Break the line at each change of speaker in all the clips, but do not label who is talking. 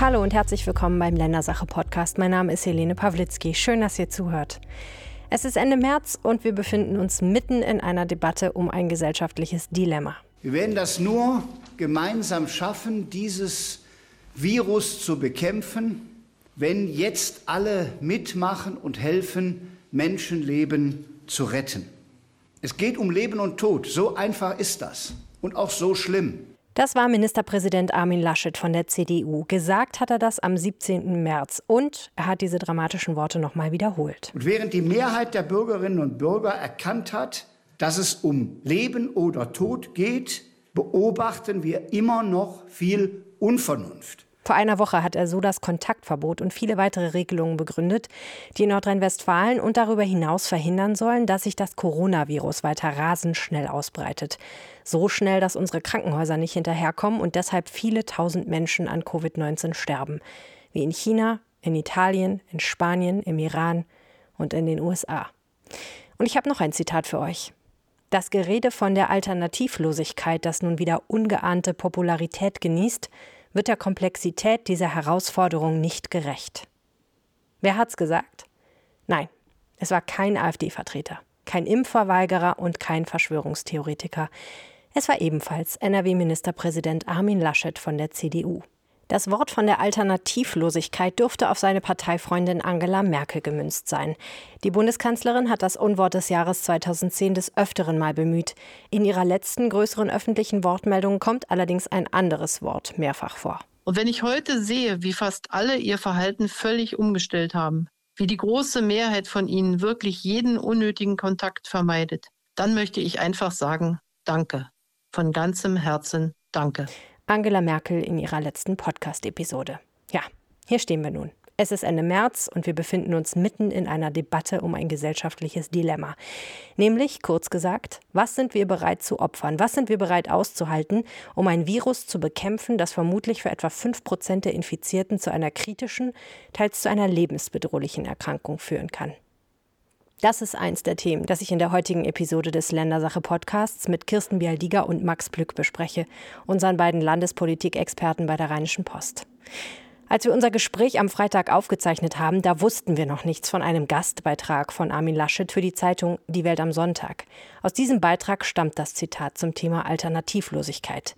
Hallo und herzlich willkommen beim Ländersache Podcast. Mein Name ist Helene Pawlitzki. Schön, dass ihr zuhört. Es ist Ende März und wir befinden uns mitten in einer Debatte um ein gesellschaftliches Dilemma.
Wir werden das nur gemeinsam schaffen, dieses Virus zu bekämpfen, wenn jetzt alle mitmachen und helfen, Menschenleben zu retten. Es geht um Leben und Tod. So einfach ist das. Und auch so schlimm.
Das war Ministerpräsident Armin Laschet von der CDU. Gesagt hat er das am 17. März und er hat diese dramatischen Worte nochmal wiederholt.
Und während die Mehrheit der Bürgerinnen und Bürger erkannt hat, dass es um Leben oder Tod geht, beobachten wir immer noch viel Unvernunft.
Vor einer Woche hat er so das Kontaktverbot und viele weitere Regelungen begründet, die in Nordrhein-Westfalen und darüber hinaus verhindern sollen, dass sich das Coronavirus weiter rasend schnell ausbreitet. So schnell, dass unsere Krankenhäuser nicht hinterherkommen und deshalb viele tausend Menschen an Covid-19 sterben. Wie in China, in Italien, in Spanien, im Iran und in den USA. Und ich habe noch ein Zitat für euch. Das Gerede von der Alternativlosigkeit, das nun wieder ungeahnte Popularität genießt, wird der Komplexität dieser Herausforderung nicht gerecht. Wer hat's gesagt? Nein, es war kein AfD-Vertreter, kein Impfverweigerer und kein Verschwörungstheoretiker. Es war ebenfalls NRW-Ministerpräsident Armin Laschet von der CDU. Das Wort von der Alternativlosigkeit dürfte auf seine Parteifreundin Angela Merkel gemünzt sein. Die Bundeskanzlerin hat das Unwort des Jahres 2010 des Öfteren mal bemüht. In ihrer letzten größeren öffentlichen Wortmeldung kommt allerdings ein anderes Wort mehrfach vor.
Und wenn ich heute sehe, wie fast alle ihr Verhalten völlig umgestellt haben, wie die große Mehrheit von ihnen wirklich jeden unnötigen Kontakt vermeidet, dann möchte ich einfach sagen, danke. Von ganzem Herzen danke.
Angela Merkel in ihrer letzten Podcast-Episode. Ja, hier stehen wir nun. Es ist Ende März und wir befinden uns mitten in einer Debatte um ein gesellschaftliches Dilemma. Nämlich, kurz gesagt, was sind wir bereit zu opfern? Was sind wir bereit auszuhalten, um ein Virus zu bekämpfen, das vermutlich für etwa 5 Prozent der Infizierten zu einer kritischen, teils zu einer lebensbedrohlichen Erkrankung führen kann? Das ist eins der Themen, das ich in der heutigen Episode des Ländersache Podcasts mit Kirsten Bialdiger und Max Plück bespreche, unseren beiden Landespolitikexperten bei der Rheinischen Post. Als wir unser Gespräch am Freitag aufgezeichnet haben, da wussten wir noch nichts von einem Gastbeitrag von Armin Laschet für die Zeitung Die Welt am Sonntag. Aus diesem Beitrag stammt das Zitat zum Thema Alternativlosigkeit.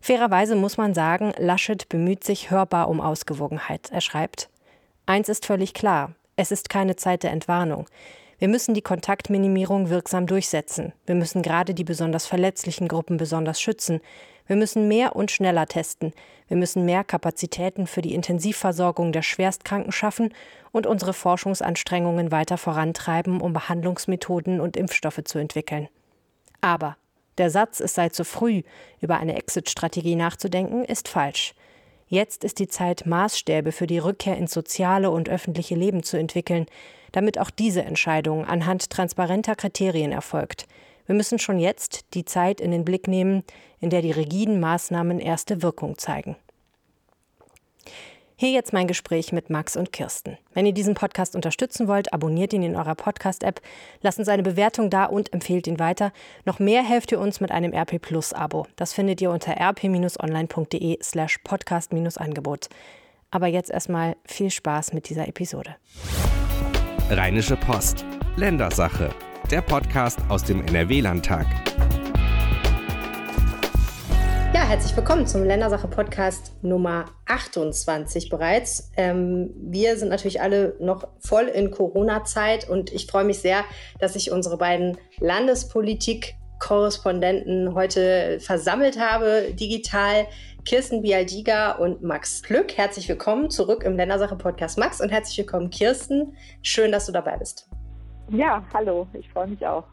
Fairerweise muss man sagen, Laschet bemüht sich hörbar um Ausgewogenheit. Er schreibt, Eins ist völlig klar, es ist keine Zeit der Entwarnung. Wir müssen die Kontaktminimierung wirksam durchsetzen. Wir müssen gerade die besonders verletzlichen Gruppen besonders schützen. Wir müssen mehr und schneller testen. Wir müssen mehr Kapazitäten für die Intensivversorgung der Schwerstkranken schaffen und unsere Forschungsanstrengungen weiter vorantreiben, um Behandlungsmethoden und Impfstoffe zu entwickeln. Aber der Satz, es sei zu früh, über eine Exit-Strategie nachzudenken, ist falsch. Jetzt ist die Zeit, Maßstäbe für die Rückkehr ins soziale und öffentliche Leben zu entwickeln damit auch diese Entscheidung anhand transparenter Kriterien erfolgt. Wir müssen schon jetzt die Zeit in den Blick nehmen, in der die rigiden Maßnahmen erste Wirkung zeigen. Hier jetzt mein Gespräch mit Max und Kirsten. Wenn ihr diesen Podcast unterstützen wollt, abonniert ihn in eurer Podcast-App, lasst uns eine Bewertung da und empfehlt ihn weiter. Noch mehr helft ihr uns mit einem RP Plus Abo. Das findet ihr unter rp-online.de slash podcast-angebot. Aber jetzt erstmal viel Spaß mit dieser Episode.
Rheinische Post. Ländersache. Der Podcast aus dem NRW-Landtag.
Ja, herzlich willkommen zum Ländersache-Podcast Nummer 28 bereits. Ähm, wir sind natürlich alle noch voll in Corona-Zeit und ich freue mich sehr, dass ich unsere beiden Landespolitik-Korrespondenten heute versammelt habe, digital. Kirsten Bialdiga und Max Glück. Herzlich willkommen zurück im Ländersache-Podcast Max und herzlich willkommen Kirsten. Schön, dass du dabei bist.
Ja, hallo, ich freue mich auch.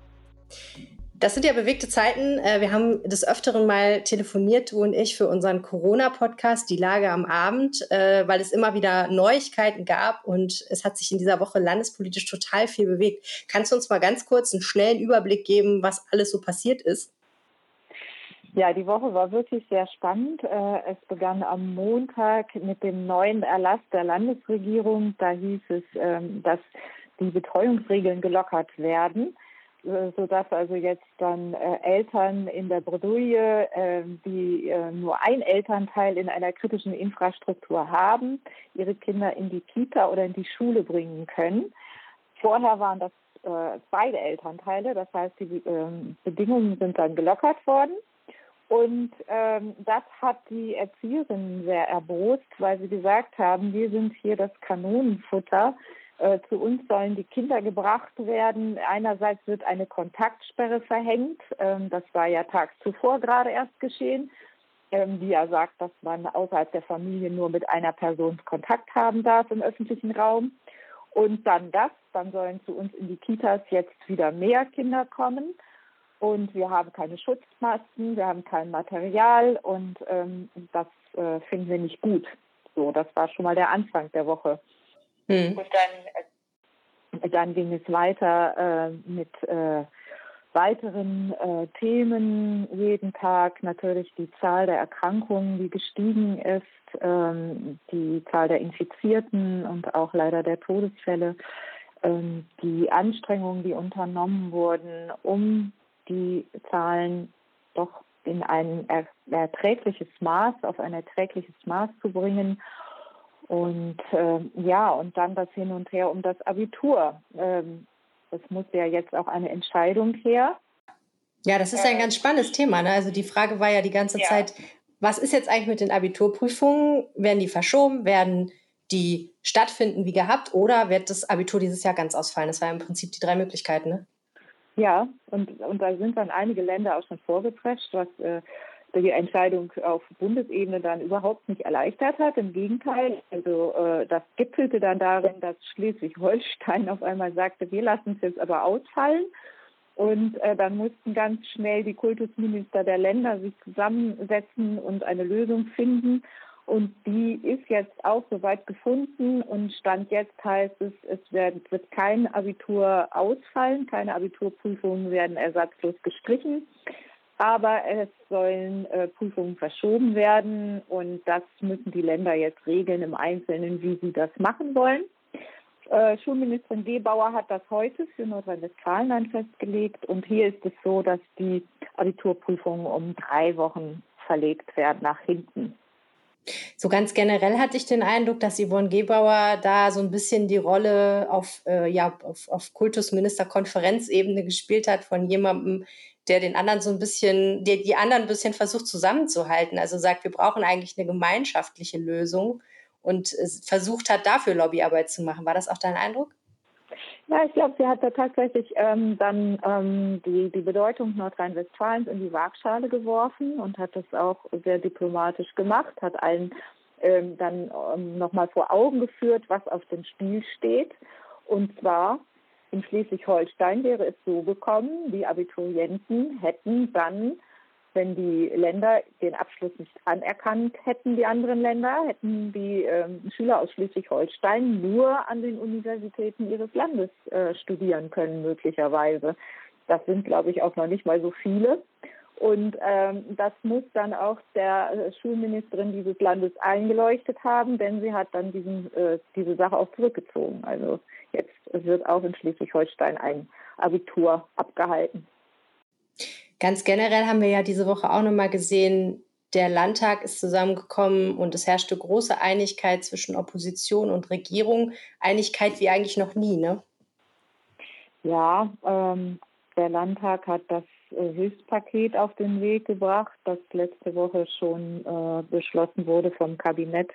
Das sind ja bewegte Zeiten. Äh, wir haben des Öfteren mal telefoniert, du und ich, für unseren Corona-Podcast, Die Lage am Abend, äh, weil es immer wieder Neuigkeiten gab und es hat sich in dieser Woche landespolitisch total viel bewegt. Kannst du uns mal ganz kurz einen schnellen Überblick geben, was alles so passiert ist?
Ja, die Woche war wirklich sehr spannend. Äh, es begann am Montag mit dem neuen Erlass der Landesregierung. Da hieß es, ähm, dass die Betreuungsregeln gelockert werden. äh, sodass also jetzt dann äh, Eltern in der Bredouille, die nur ein Elternteil in einer kritischen Infrastruktur haben, ihre Kinder in die Kita oder in die Schule bringen können. Vorher waren das beide Elternteile, das heißt, die ähm, Bedingungen sind dann gelockert worden. Und ähm, das hat die Erzieherinnen sehr erbost, weil sie gesagt haben, wir sind hier das Kanonenfutter. Äh, zu uns sollen die Kinder gebracht werden. Einerseits wird eine Kontaktsperre verhängt. Ähm, das war ja tags zuvor gerade erst geschehen, ähm, die ja sagt, dass man außerhalb der Familie nur mit einer Person Kontakt haben darf im öffentlichen Raum. Und dann das, dann sollen zu uns in die Kitas jetzt wieder mehr Kinder kommen. Und wir haben keine Schutzmasken, wir haben kein Material und ähm, das äh, finden wir nicht gut. So, das war schon mal der Anfang der Woche. Hm. Und dann, äh, dann ging es weiter äh, mit äh, weiteren äh, Themen jeden Tag. Natürlich die Zahl der Erkrankungen, die gestiegen ist, ähm, die Zahl der Infizierten und auch leider der Todesfälle, ähm, die Anstrengungen, die unternommen wurden, um die Zahlen doch in ein erträgliches Maß, auf ein erträgliches Maß zu bringen. Und äh, ja, und dann das Hin und Her um das Abitur. Ähm, es muss ja jetzt auch eine Entscheidung her.
Ja, das ist ein ganz spannendes Thema. Ne? Also die Frage war ja die ganze ja. Zeit, was ist jetzt eigentlich mit den Abiturprüfungen? Werden die verschoben? Werden die stattfinden wie gehabt? Oder wird das Abitur dieses Jahr ganz ausfallen? Das waren im Prinzip die drei Möglichkeiten. Ne?
Ja, und, und da sind dann einige Länder auch schon vorgeprescht, was äh, die Entscheidung auf Bundesebene dann überhaupt nicht erleichtert hat. Im Gegenteil, also äh, das gipfelte dann darin, dass Schleswig-Holstein auf einmal sagte, wir lassen es jetzt aber ausfallen. Und äh, dann mussten ganz schnell die Kultusminister der Länder sich zusammensetzen und eine Lösung finden. Und die ist jetzt auch soweit gefunden und Stand jetzt heißt es, es wird, wird kein Abitur ausfallen, keine Abiturprüfungen werden ersatzlos gestrichen, aber es sollen äh, Prüfungen verschoben werden und das müssen die Länder jetzt regeln im Einzelnen, wie sie das machen wollen. Äh, Schulministerin Gebauer hat das heute für Nordrhein-Westfalen dann festgelegt und hier ist es so, dass die Abiturprüfungen um drei Wochen verlegt werden nach hinten.
So ganz generell hatte ich den Eindruck, dass Yvonne Gebauer da so ein bisschen die Rolle auf, äh, ja, auf, auf Kultusministerkonferenzebene gespielt hat von jemandem, der den anderen so ein bisschen, der die anderen ein bisschen versucht zusammenzuhalten. Also sagt, wir brauchen eigentlich eine gemeinschaftliche Lösung und versucht hat, dafür Lobbyarbeit zu machen. War das auch dein Eindruck?
Ja, ich glaube, sie hat da tatsächlich ähm, dann ähm, die, die Bedeutung Nordrhein-Westfalens in die Waagschale geworfen und hat das auch sehr diplomatisch gemacht, hat allen ähm, dann ähm, nochmal vor Augen geführt, was auf dem Spiel steht. Und zwar in Schleswig-Holstein wäre es so gekommen, die Abiturienten hätten dann wenn die Länder den Abschluss nicht anerkannt hätten, die anderen Länder, hätten die ähm, Schüler aus Schleswig-Holstein nur an den Universitäten ihres Landes äh, studieren können, möglicherweise. Das sind, glaube ich, auch noch nicht mal so viele. Und ähm, das muss dann auch der äh, Schulministerin dieses Landes eingeleuchtet haben, denn sie hat dann diesen, äh, diese Sache auch zurückgezogen. Also jetzt wird auch in Schleswig-Holstein ein Abitur abgehalten.
Ganz generell haben wir ja diese Woche auch nochmal gesehen, der Landtag ist zusammengekommen und es herrschte große Einigkeit zwischen Opposition und Regierung. Einigkeit wie eigentlich noch nie, ne?
Ja, ähm, der Landtag hat das äh, Hilfspaket auf den Weg gebracht, das letzte Woche schon äh, beschlossen wurde vom Kabinett.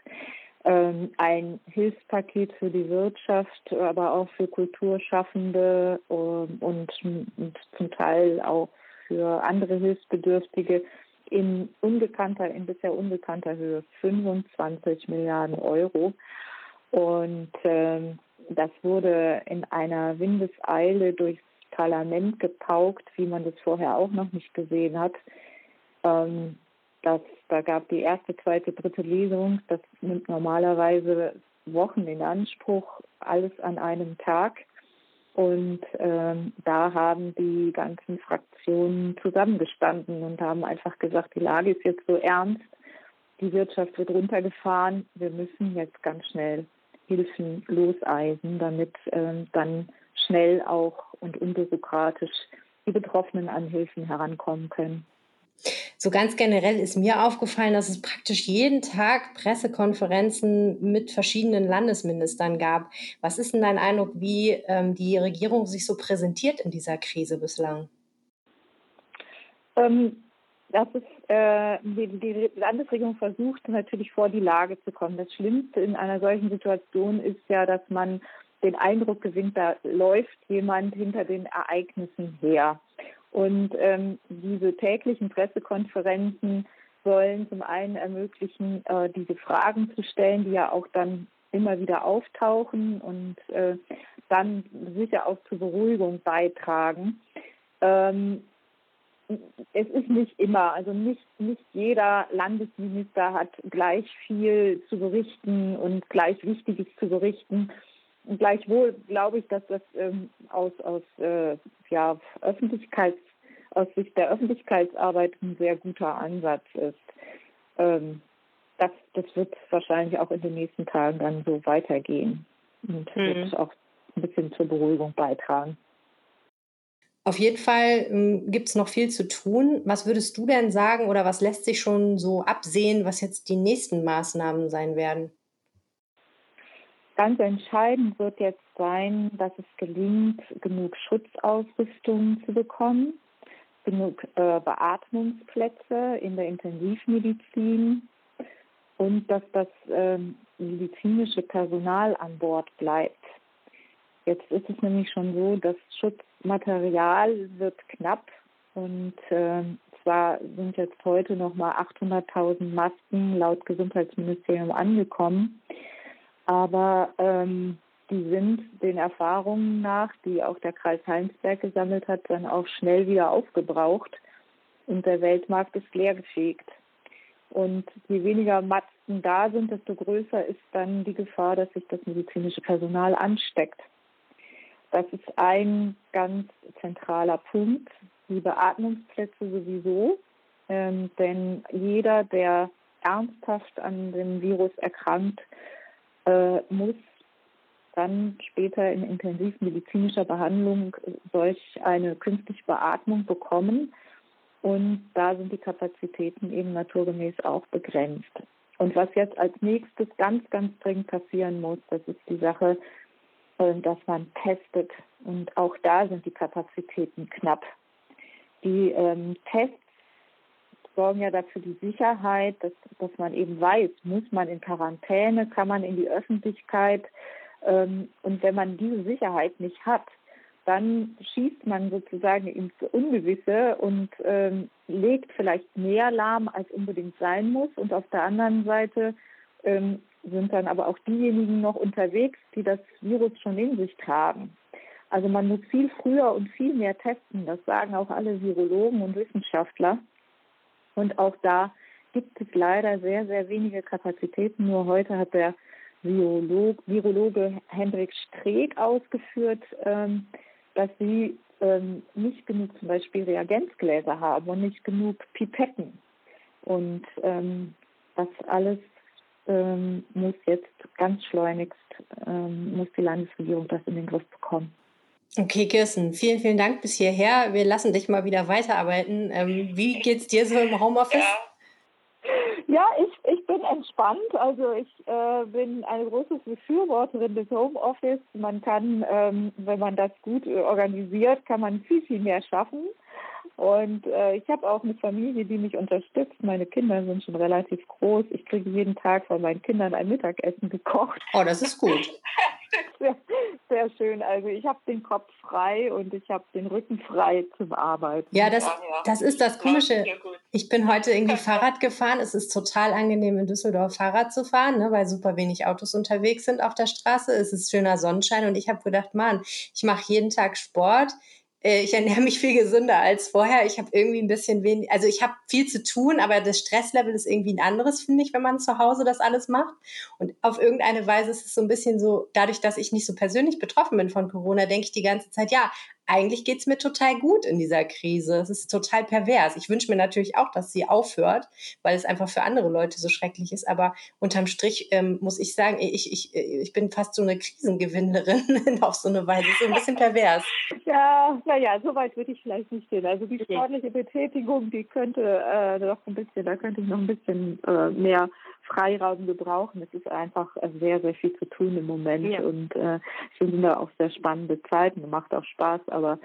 Ähm, ein Hilfspaket für die Wirtschaft, aber auch für Kulturschaffende äh, und, und zum Teil auch für andere Hilfsbedürftige in unbekannter, in bisher unbekannter Höhe 25 Milliarden Euro. Und ähm, das wurde in einer Windeseile durchs Parlament gepaukt, wie man das vorher auch noch nicht gesehen hat. Ähm, das, da gab die erste, zweite, dritte Lesung. Das nimmt normalerweise Wochen in Anspruch, alles an einem Tag. Und ähm, da haben die ganzen Fraktionen zusammengestanden und haben einfach gesagt, die Lage ist jetzt so ernst, die Wirtschaft wird runtergefahren, wir müssen jetzt ganz schnell Hilfen loseisen, damit ähm, dann schnell auch und unbürokratisch die Betroffenen an Hilfen herankommen können.
So ganz generell ist mir aufgefallen, dass es praktisch jeden Tag Pressekonferenzen mit verschiedenen Landesministern gab. Was ist denn dein Eindruck, wie ähm, die Regierung sich so präsentiert in dieser Krise bislang?
Ähm, das ist, äh, die, die, Landesregierung versucht natürlich vor die Lage zu kommen. Das Schlimmste in einer solchen Situation ist ja, dass man den Eindruck gewinnt, da läuft jemand hinter den Ereignissen her. Und ähm, diese täglichen Pressekonferenzen sollen zum einen ermöglichen, äh, diese Fragen zu stellen, die ja auch dann immer wieder auftauchen und äh, dann sicher auch zur Beruhigung beitragen. Ähm, es ist nicht immer, also nicht, nicht jeder Landesminister hat gleich viel zu berichten und gleich Wichtiges zu berichten. Gleichwohl glaube ich, dass das ähm, aus, aus äh, ja, Öffentlichkeits, aus Sicht der Öffentlichkeitsarbeit ein sehr guter Ansatz ist. Ähm, das, das wird wahrscheinlich auch in den nächsten Tagen dann so weitergehen und mhm. wird auch ein bisschen zur Beruhigung beitragen.
Auf jeden Fall ähm, gibt es noch viel zu tun. Was würdest du denn sagen oder was lässt sich schon so absehen, was jetzt die nächsten Maßnahmen sein werden?
Ganz entscheidend wird jetzt sein, dass es gelingt, genug Schutzausrüstung zu bekommen, genug äh, Beatmungsplätze in der Intensivmedizin und dass das äh, medizinische Personal an Bord bleibt. Jetzt ist es nämlich schon so, das Schutzmaterial wird knapp und äh, zwar sind jetzt heute noch mal 800.000 Masken laut Gesundheitsministerium angekommen. Aber ähm, die sind den Erfahrungen nach, die auch der Kreis Heinsberg gesammelt hat, dann auch schnell wieder aufgebraucht und der Weltmarkt ist leergefegt. Und je weniger Masken da sind, desto größer ist dann die Gefahr, dass sich das medizinische Personal ansteckt. Das ist ein ganz zentraler Punkt. Die Beatmungsplätze sowieso, ähm, denn jeder, der ernsthaft an dem Virus erkrankt, äh, muss dann später in intensivmedizinischer Behandlung solch eine künstliche Beatmung bekommen. Und da sind die Kapazitäten eben naturgemäß auch begrenzt. Und was jetzt als nächstes ganz, ganz dringend passieren muss, das ist die Sache, äh, dass man testet. Und auch da sind die Kapazitäten knapp. Die ähm, Tests sorgen ja dafür die Sicherheit, dass, dass man eben weiß, muss man in Quarantäne, kann man in die Öffentlichkeit. Ähm, und wenn man diese Sicherheit nicht hat, dann schießt man sozusagen ins Ungewisse und ähm, legt vielleicht mehr lahm, als unbedingt sein muss. Und auf der anderen Seite ähm, sind dann aber auch diejenigen noch unterwegs, die das Virus schon in sich tragen. Also man muss viel früher und viel mehr testen. Das sagen auch alle Virologen und Wissenschaftler. Und auch da gibt es leider sehr, sehr wenige Kapazitäten. Nur heute hat der Virolog, Virologe Hendrik Streeck ausgeführt, ähm, dass sie ähm, nicht genug zum Beispiel Reagenzgläser haben und nicht genug Pipetten. Und ähm, das alles ähm, muss jetzt ganz schleunigst, ähm, muss die Landesregierung das in den Griff bekommen.
Okay, Kirsten, vielen, vielen Dank bis hierher. Wir lassen dich mal wieder weiterarbeiten. Ähm, wie geht's dir so im Homeoffice?
Ja, ja ich, ich bin entspannt. Also ich äh, bin eine große Befürworterin des Homeoffice. Man kann, ähm, wenn man das gut organisiert, kann man viel, viel mehr schaffen. Und äh, ich habe auch eine Familie, die mich unterstützt. Meine Kinder sind schon relativ groß. Ich kriege jeden Tag von meinen Kindern ein Mittagessen gekocht.
Oh, das ist gut.
sehr, sehr schön. Also ich habe den Kopf frei und ich habe den Rücken frei zum Arbeiten.
Ja, das, das ist das Komische. Ich bin heute irgendwie Fahrrad gefahren. Es ist total angenehm, in Düsseldorf Fahrrad zu fahren, ne, weil super wenig Autos unterwegs sind auf der Straße. Es ist schöner Sonnenschein und ich habe gedacht, Mann, ich mache jeden Tag Sport ich ernähre mich viel gesünder als vorher. Ich habe irgendwie ein bisschen wenig, also ich habe viel zu tun, aber das Stresslevel ist irgendwie ein anderes, finde ich, wenn man zu Hause das alles macht. Und auf irgendeine Weise ist es so ein bisschen so, dadurch, dass ich nicht so persönlich betroffen bin von Corona, denke ich die ganze Zeit, ja, eigentlich geht es mir total gut in dieser Krise. Es ist total pervers. Ich wünsche mir natürlich auch, dass sie aufhört, weil es einfach für andere Leute so schrecklich ist. Aber unterm Strich ähm, muss ich sagen, ich, ich, ich bin fast so eine Krisengewinnerin auf so eine Weise. So ein bisschen pervers.
Ja, naja, so weit würde ich vielleicht nicht gehen. Also die sportliche Betätigung, die könnte äh, noch ein bisschen, da könnte ich noch ein bisschen äh, mehr Freiraum gebrauchen. Es ist einfach sehr, sehr viel zu tun im Moment ja. und äh, es sind da auch sehr spannende Zeiten, macht auch Spaß, aber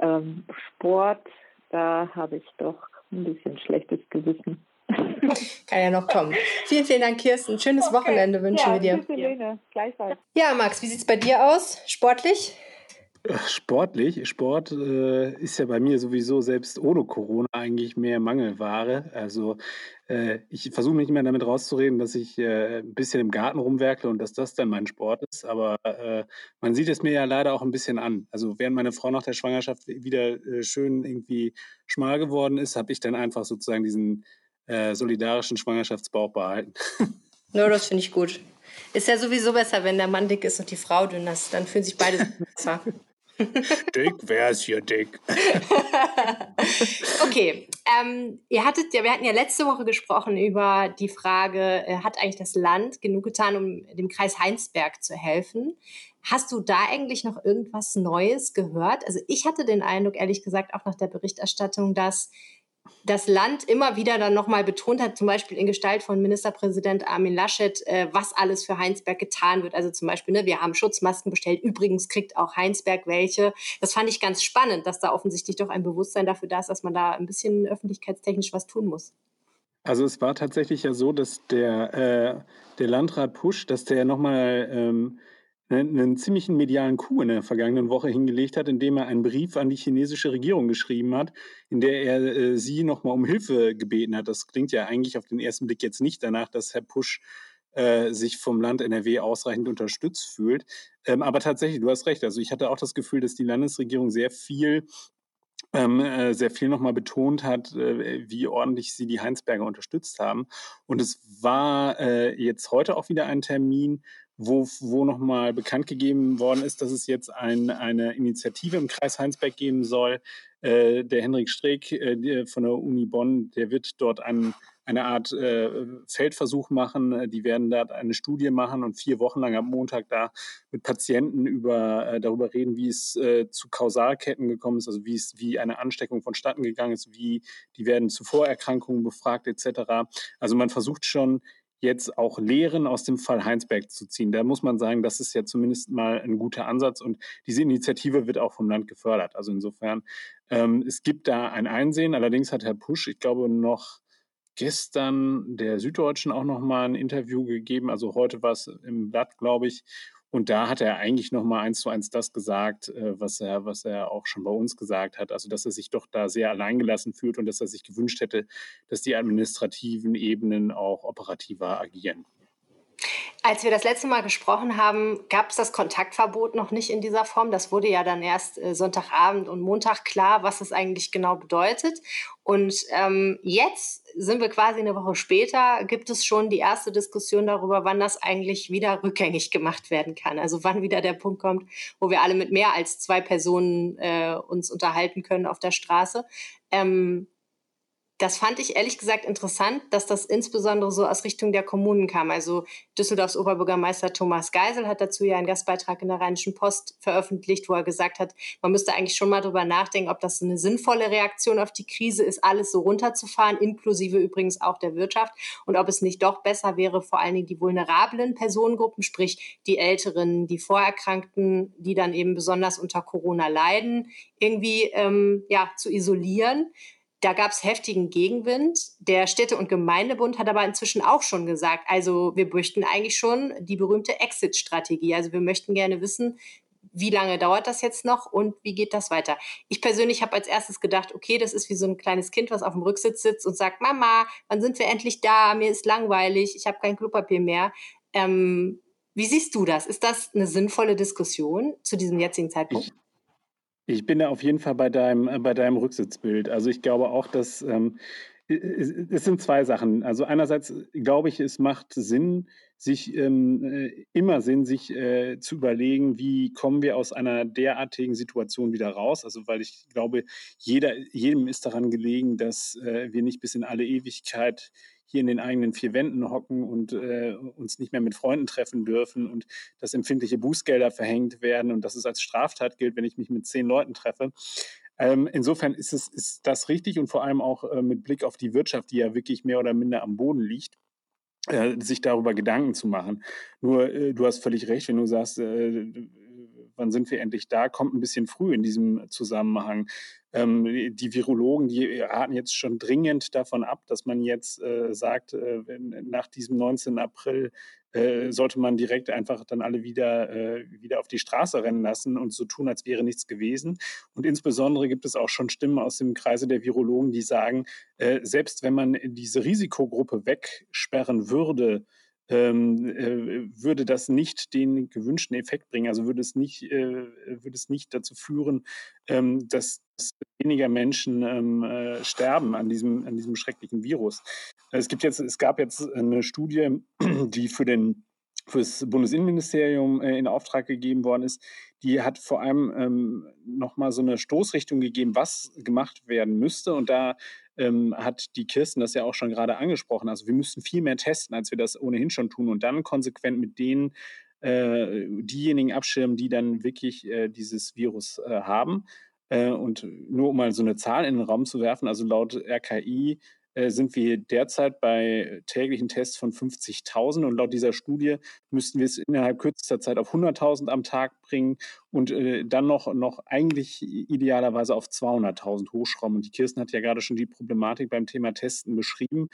ähm, Sport, da habe ich doch ein bisschen schlechtes Gewissen.
Kann ja noch kommen. Vielen, vielen Dank, Kirsten. Schönes okay. Wochenende wünschen ja, wir dir.
Helene. Gleichfalls.
Ja, Max, wie sieht es bei dir aus? Sportlich?
Sportlich. Sport äh, ist ja bei mir sowieso selbst ohne Corona eigentlich mehr Mangelware. Also äh, ich versuche mich immer damit rauszureden, dass ich äh, ein bisschen im Garten rumwerkle und dass das dann mein Sport ist. Aber äh, man sieht es mir ja leider auch ein bisschen an. Also während meine Frau nach der Schwangerschaft wieder äh, schön irgendwie schmal geworden ist, habe ich dann einfach sozusagen diesen äh, solidarischen Schwangerschaftsbauch behalten.
No, das finde ich gut. Ist ja sowieso besser, wenn der Mann dick ist und die Frau dünn ist. Dann fühlen sich beide besser.
Dick, wer ist hier dick?
okay, ähm, ihr hattet ja, wir hatten ja letzte Woche gesprochen über die Frage, äh, hat eigentlich das Land genug getan, um dem Kreis Heinsberg zu helfen? Hast du da eigentlich noch irgendwas Neues gehört? Also ich hatte den Eindruck, ehrlich gesagt, auch nach der Berichterstattung, dass das Land immer wieder dann nochmal betont hat, zum Beispiel in Gestalt von Ministerpräsident Armin Laschet, äh, was alles für Heinsberg getan wird. Also zum Beispiel, ne, wir haben Schutzmasken bestellt. Übrigens kriegt auch Heinsberg welche. Das fand ich ganz spannend, dass da offensichtlich doch ein Bewusstsein dafür da ist, dass man da ein bisschen öffentlichkeitstechnisch was tun muss.
Also es war tatsächlich ja so, dass der, äh, der Landrat Pusch, dass der nochmal ähm, einen ziemlichen medialen Coup in der vergangenen Woche hingelegt hat, indem er einen Brief an die chinesische Regierung geschrieben hat, in der er äh, sie nochmal um Hilfe gebeten hat. Das klingt ja eigentlich auf den ersten Blick jetzt nicht danach, dass Herr Pusch äh, sich vom Land NRW ausreichend unterstützt fühlt. Ähm, aber tatsächlich, du hast recht. Also ich hatte auch das Gefühl, dass die Landesregierung sehr viel ähm, äh, sehr viel nochmal betont hat, äh, wie ordentlich sie die Heinsberger unterstützt haben. Und es war äh, jetzt heute auch wieder ein Termin, wo, wo nochmal bekannt gegeben worden ist, dass es jetzt ein, eine Initiative im Kreis Heinsberg geben soll. Äh, der Henrik Streeck äh, von der Uni Bonn, der wird dort ein, eine Art äh, Feldversuch machen. Die werden dort eine Studie machen und vier Wochen lang am Montag da mit Patienten über, äh, darüber reden, wie es äh, zu Kausalketten gekommen ist, also wie es, wie eine Ansteckung vonstatten gegangen ist, wie die werden zu Vorerkrankungen befragt etc. Also man versucht schon jetzt auch Lehren aus dem Fall Heinsberg zu ziehen. Da muss man sagen, das ist ja zumindest mal ein guter Ansatz und diese Initiative wird auch vom Land gefördert. Also insofern, ähm, es gibt da ein Einsehen. Allerdings hat Herr Pusch, ich glaube, noch gestern der Süddeutschen auch noch mal ein Interview gegeben. Also heute war es im Blatt, glaube ich, und da hat er eigentlich nochmal eins zu eins das gesagt, äh, was er, was er auch schon bei uns gesagt hat. Also, dass er sich doch da sehr alleingelassen fühlt und dass er sich gewünscht hätte, dass die administrativen Ebenen auch operativer agieren.
Als wir das letzte Mal gesprochen haben, gab es das Kontaktverbot noch nicht in dieser Form. Das wurde ja dann erst äh, Sonntagabend und Montag klar, was es eigentlich genau bedeutet. Und ähm, jetzt sind wir quasi eine Woche später, gibt es schon die erste Diskussion darüber, wann das eigentlich wieder rückgängig gemacht werden kann. Also wann wieder der Punkt kommt, wo wir alle mit mehr als zwei Personen äh, uns unterhalten können auf der Straße. Ähm, das fand ich ehrlich gesagt interessant, dass das insbesondere so aus Richtung der Kommunen kam. Also Düsseldorfs Oberbürgermeister Thomas Geisel hat dazu ja einen Gastbeitrag in der Rheinischen Post veröffentlicht, wo er gesagt hat, man müsste eigentlich schon mal drüber nachdenken, ob das eine sinnvolle Reaktion auf die Krise ist, alles so runterzufahren, inklusive übrigens auch der Wirtschaft, und ob es nicht doch besser wäre, vor allen Dingen die vulnerablen Personengruppen, sprich die Älteren, die Vorerkrankten, die dann eben besonders unter Corona leiden, irgendwie ähm, ja, zu isolieren da gab es heftigen Gegenwind. Der Städte- und Gemeindebund hat aber inzwischen auch schon gesagt, also wir möchten eigentlich schon die berühmte Exit-Strategie. Also wir möchten gerne wissen, wie lange dauert das jetzt noch und wie geht das weiter? Ich persönlich habe als erstes gedacht, okay, das ist wie so ein kleines Kind, was auf dem Rücksitz sitzt und sagt, Mama, wann sind wir endlich da? Mir ist langweilig, ich habe kein Klopapier mehr. Ähm, wie siehst du das? Ist das eine sinnvolle Diskussion zu diesem jetzigen Zeitpunkt?
Ich bin da auf jeden Fall bei deinem, äh, bei deinem Rücksitzbild. Also ich glaube auch, dass ähm, es sind zwei Sachen. Also einerseits glaube ich, es macht Sinn, sich ähm, äh, immer Sinn, sich äh, zu überlegen, wie kommen wir aus einer derartigen Situation wieder raus. Also weil ich glaube, jeder, jedem ist daran gelegen, dass äh, wir nicht bis in alle Ewigkeit hier in den eigenen vier Wänden hocken und äh, uns nicht mehr mit Freunden treffen dürfen und dass empfindliche Bußgelder verhängt werden und dass es als Straftat gilt, wenn ich mich mit zehn Leuten treffe. Ähm, insofern ist, es, ist das richtig und vor allem auch äh, mit Blick auf die Wirtschaft, die ja wirklich mehr oder minder am Boden liegt, äh, sich darüber Gedanken zu machen. Nur, äh, du hast völlig recht, wenn du sagst, äh, wann sind wir endlich da, kommt ein bisschen früh in diesem Zusammenhang. Ähm, die Virologen, die raten jetzt schon dringend davon ab, dass man jetzt äh, sagt, äh, nach diesem 19. April äh, sollte man direkt einfach dann alle wieder, äh, wieder auf die Straße rennen lassen und so tun, als wäre nichts gewesen. Und insbesondere gibt es auch schon Stimmen aus dem Kreise der Virologen, die sagen, äh, selbst wenn man diese Risikogruppe wegsperren würde, ähm, äh, würde das nicht den gewünschten Effekt bringen. Also würde es nicht, äh, würde es nicht dazu führen, ähm, dass, weniger Menschen ähm, äh, sterben an diesem, an diesem schrecklichen Virus. Es gibt jetzt, es gab jetzt eine Studie, die für den für das Bundesinnenministerium äh, in Auftrag gegeben worden ist, die hat vor allem ähm, nochmal so eine Stoßrichtung gegeben, was gemacht werden müsste. Und da ähm, hat die Kirsten das ja auch schon gerade angesprochen. Also wir müssen viel mehr testen, als wir das ohnehin schon tun und dann konsequent mit denen äh, diejenigen abschirmen, die dann wirklich äh, dieses Virus äh, haben. Äh, und nur um mal so eine Zahl in den Raum zu werfen, also laut RKI sind wir derzeit bei täglichen Tests von 50.000 und laut dieser Studie müssten wir es innerhalb kürzester Zeit auf 100.000 am Tag bringen und äh, dann noch, noch eigentlich idealerweise auf 200.000 hochschrauben. Und die Kirsten hat ja gerade schon die Problematik beim Thema Testen beschrieben.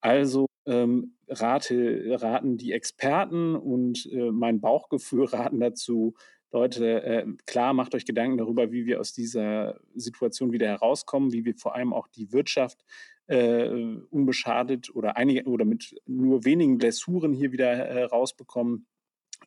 Also ähm, rate, raten die Experten und äh, mein Bauchgefühl raten dazu, Leute, äh, klar, macht euch Gedanken darüber, wie wir aus dieser Situation wieder herauskommen, wie wir vor allem auch die Wirtschaft äh, unbeschadet oder einige oder mit nur wenigen Blessuren hier wieder äh, rausbekommen.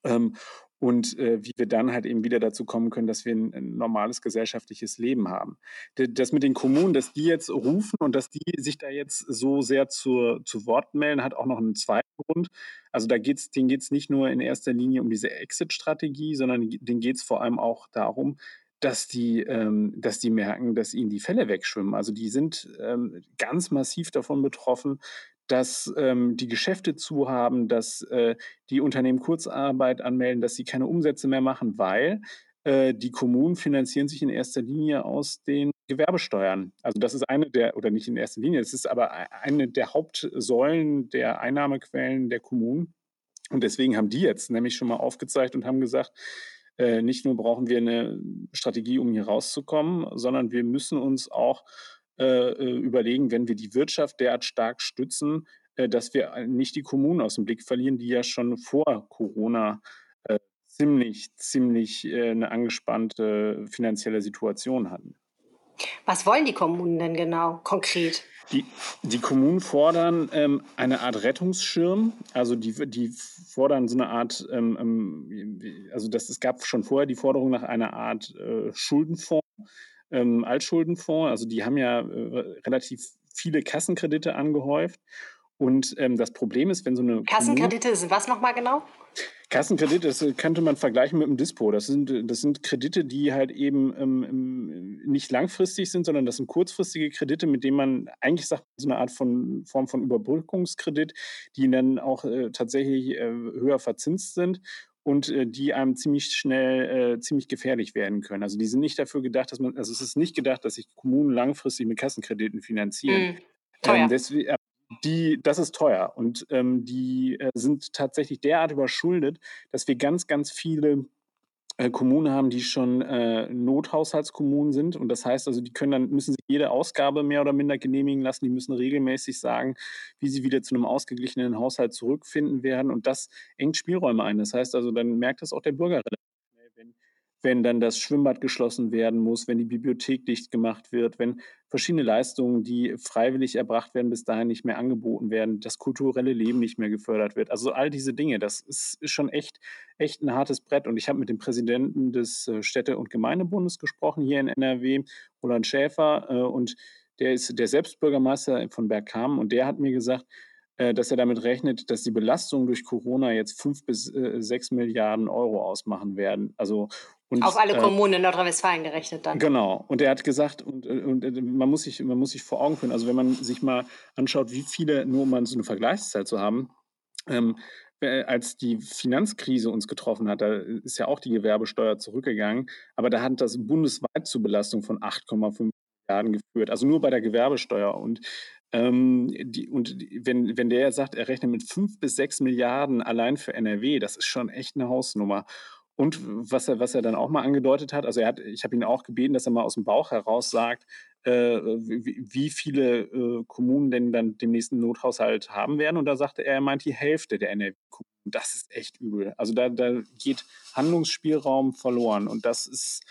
Ähm, und äh, wie wir dann halt eben wieder dazu kommen können, dass wir ein, ein, normales gesellschaftliches Leben haben. Das mit den Kommunen, dass die jetzt rufen und dass die sich da jetzt so sehr zur, zu Wort melden, hat auch noch einen zweiten Grund. Also da geht's, denen geht es nicht nur in erster Linie um diese Exit-Strategie, sondern denen geht es vor allem auch darum, dass die, ähm, dass die merken, dass ihnen die Fälle wegschwimmen. Also die sind ähm, ganz massiv davon betroffen, dass ähm, die Geschäfte zu haben, dass äh, die Unternehmen Kurzarbeit anmelden, dass sie keine Umsätze mehr machen, weil äh, die Kommunen finanzieren sich in erster Linie aus den Gewerbesteuern. Also das ist eine der, oder nicht in erster Linie, es ist aber e-, eine der Hauptsäulen der Einnahmequellen der Kommunen. Und deswegen haben die jetzt nämlich schon mal aufgezeigt und haben gesagt, äh, nicht nur brauchen wir eine Strategie, um hier rauszukommen, sondern wir müssen uns auch äh, äh, überlegen, wenn wir die Wirtschaft derart stark stützen, äh, dass wir nicht die Kommunen aus dem Blick verlieren, die ja schon vor Corona äh, ziemlich, ziemlich eine angespannte finanzielle Situation hatten.
Was wollen die Kommunen denn genau konkret?
Die, die Kommunen fordern ähm, eine Art Rettungsschirm, also die, die fordern so eine Art, ähm, ähm, also das, es gab schon vorher die Forderung nach einer Art äh, Schuldenfonds, ähm, Altschuldenfonds, also die haben ja äh, relativ viele Kassenkredite angehäuft und ähm, das Problem ist, wenn so eine.
Kassenkredite Kommune, sind was nochmal genau?
Kassenkredit, das äh, könnte man vergleichen mit einem Dispo. Das sind, das sind Kredite, die halt eben ähm, nicht langfristig sind, sondern das sind kurzfristige Kredite, mit denen man eigentlich sagt, so eine Art von Form von Überbrückungskredit, die dann auch äh, tatsächlich äh, höher verzinst sind und äh, die einem ziemlich schnell äh, ziemlich gefährlich werden können. Also die sind nicht dafür gedacht, dass man, also es ist nicht gedacht, dass sich Kommunen langfristig mit Kassenkrediten finanzieren. Teuer. Ähm, deswegen, äh, die, das ist teuer und ähm, die äh, sind tatsächlich derart überschuldet, dass wir ganz, ganz viele äh, Kommunen haben, die schon äh, Nothaushaltskommunen sind. Und das heißt also, die können dann, müssen sich jede Ausgabe mehr oder minder genehmigen lassen. Die müssen regelmäßig sagen, wie sie wieder zu einem ausgeglichenen Haushalt zurückfinden werden. Und das engt Spielräume ein. Das heißt also, dann merkt das auch der Bürger wenn dann das Schwimmbad geschlossen werden muss, wenn die Bibliothek dicht gemacht wird, wenn verschiedene Leistungen, die freiwillig erbracht werden, bis dahin nicht mehr angeboten werden, das kulturelle Leben nicht mehr gefördert wird. Also all diese Dinge, das ist, schon echt, echt ein hartes Brett. Und ich habe mit dem Präsidenten des äh, Städte- und Gemeindebundes gesprochen hier in NRW, Roland Schäfer, äh, und der ist der Selbstbürgermeister von Bergkamen und der hat mir gesagt, dass er damit rechnet, dass die Belastungen durch Corona jetzt fünf bis äh, sechs Milliarden Euro ausmachen werden. Also
und, Auf alle äh, Kommunen in Nordrhein-Westfalen gerechnet dann.
Genau. Und er hat gesagt, und, und, man, muss sich, man muss sich vor Augen führen, also wenn man sich mal anschaut, wie viele, nur um mal so eine Vergleichszahl zu haben, ähm, als die Finanzkrise uns getroffen hat, da ist ja auch die Gewerbesteuer zurückgegangen, aber da hat das bundesweit zu Belastung von 8,5 Milliarden geführt, also nur bei der Gewerbesteuer. Und ähm, die, und wenn, wenn der sagt, er rechnet mit fünf bis sechs Milliarden allein für NRW, das ist schon echt eine Hausnummer. Und was er, was er dann auch mal angedeutet hat, also er hat, ich habe ihn auch gebeten, dass er mal aus dem Bauch heraus sagt, äh, wie, wie, viele äh, Kommunen denn dann den nächsten Nothaushalt haben werden. Und da sagte er, er meint die Hälfte der NRW-Kommunen. Das ist echt übel. Also da, da geht Handlungsspielraum verloren. Und das ist,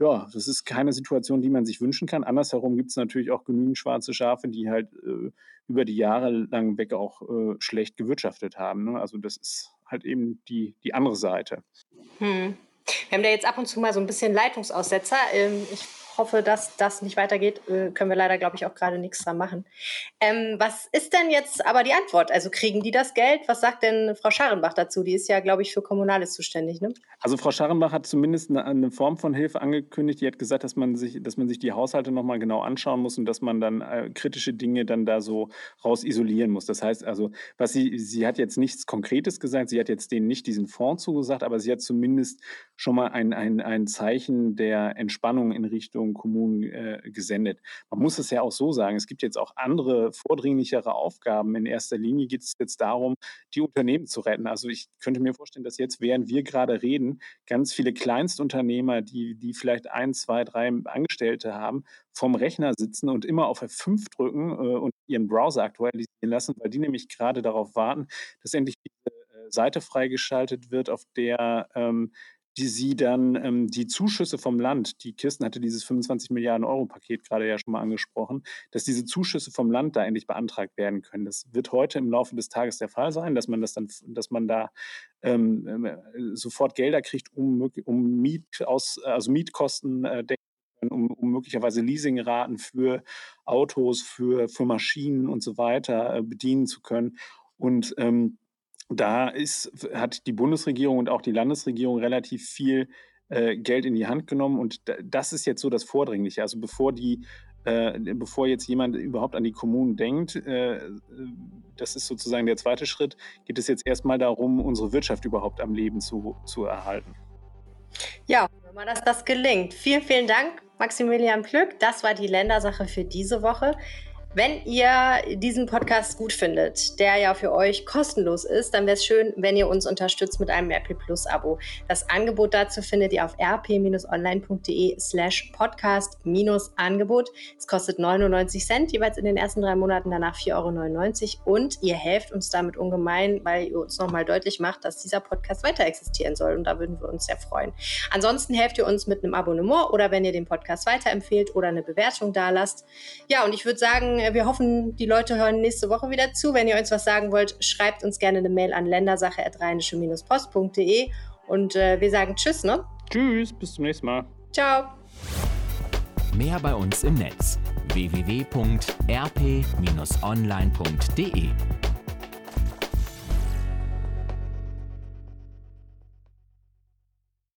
ja, das ist keine Situation, die man sich wünschen kann. Andersherum gibt es natürlich auch genügend schwarze Schafe, die halt äh, über die Jahre lang weg auch äh, schlecht gewirtschaftet haben. Ne? Also das ist halt eben die, die andere Seite.
Hm. Wir haben da jetzt ab und zu mal so ein bisschen Leitungsaussetzer. Ähm, ich hoffe, dass das nicht weitergeht. Äh, können wir leider, glaube ich, auch gerade nichts dran machen. Ähm, was ist denn jetzt aber die Antwort? Also kriegen die das Geld? Was sagt denn Frau Scharenbach dazu? Die ist ja, glaube ich, für Kommunales zuständig. Ne?
Also Frau Scharenbach hat zumindest eine, eine, Form von Hilfe angekündigt. Die hat gesagt, dass man sich, dass man sich die Haushalte nochmal genau anschauen muss und dass man dann äh, kritische Dinge dann da so raus isolieren muss. Das heißt also, was sie, sie hat jetzt nichts Konkretes gesagt, sie hat jetzt denen nicht diesen Fonds zugesagt, aber sie hat zumindest schon mal ein, ein, ein Zeichen der Entspannung in Richtung Richtung Kommunen äh, gesendet. Man muss es ja auch so sagen, es gibt jetzt auch andere vordringlichere Aufgaben. In erster Linie geht es jetzt darum, die Unternehmen zu retten. Also ich könnte mir vorstellen, dass jetzt, während wir gerade reden, ganz viele Kleinstunternehmer, die, die vielleicht ein, zwei, drei Angestellte haben, vom Rechner sitzen und immer auf F5 drücken äh, und ihren Browser aktualisieren lassen, weil die nämlich gerade darauf warten, dass endlich diese äh, Seite freigeschaltet wird, auf der ähm, die sie dann ähm, die Zuschüsse vom Land, die Kirsten hatte dieses 25 Milliarden Euro Paket gerade ja schon mal angesprochen, dass diese Zuschüsse vom Land da endlich beantragt werden können. Das wird heute im Laufe des Tages der Fall sein, dass man das dann, dass man da ähm, äh, sofort Gelder kriegt, um, um Miet aus, also Mietkosten äh, um, um, möglicherweise Leasingraten für Autos, für, für Maschinen und so weiter äh, bedienen zu können. Und ähm, da ist, hat die Bundesregierung und auch die Landesregierung relativ viel äh, Geld in die Hand genommen und das ist jetzt so das Vordringliche. Also bevor die, äh, bevor jetzt jemand überhaupt an die Kommunen denkt, äh, das ist sozusagen der zweite Schritt, geht es jetzt erstmal darum, unsere Wirtschaft überhaupt am Leben zu, zu erhalten.
Ja, wenn man dass das gelingt. Vielen, vielen Dank, Maximilian Plück. Das war die Ländersache für diese Woche. Wenn ihr diesen Podcast gut findet, der ja für euch kostenlos ist, dann wäre es schön, wenn ihr uns unterstützt mit einem RP Plus Abo. Das Angebot dazu findet ihr auf rp-online.de slash podcast-angebot. Es kostet 99 Cent, jeweils in den ersten drei Monaten, danach 4,99 Euro und ihr helft uns damit ungemein, weil ihr uns nochmal deutlich macht, dass dieser Podcast weiter existieren soll und da würden wir uns sehr freuen. Ansonsten helft ihr uns mit einem Abonnement oder wenn ihr den Podcast weiterempfehlt oder eine Bewertung da lasst. Ja, und ich würde sagen, wir hoffen, die Leute hören nächste Woche wieder zu. Wenn ihr uns was sagen wollt, schreibt uns gerne eine Mail an ländersache.rheinische-post.de und äh, wir sagen Tschüss, ne?
Tschüss, bis zum nächsten Mal.
Ciao.
Mehr bei uns im Netz www.rp-online.de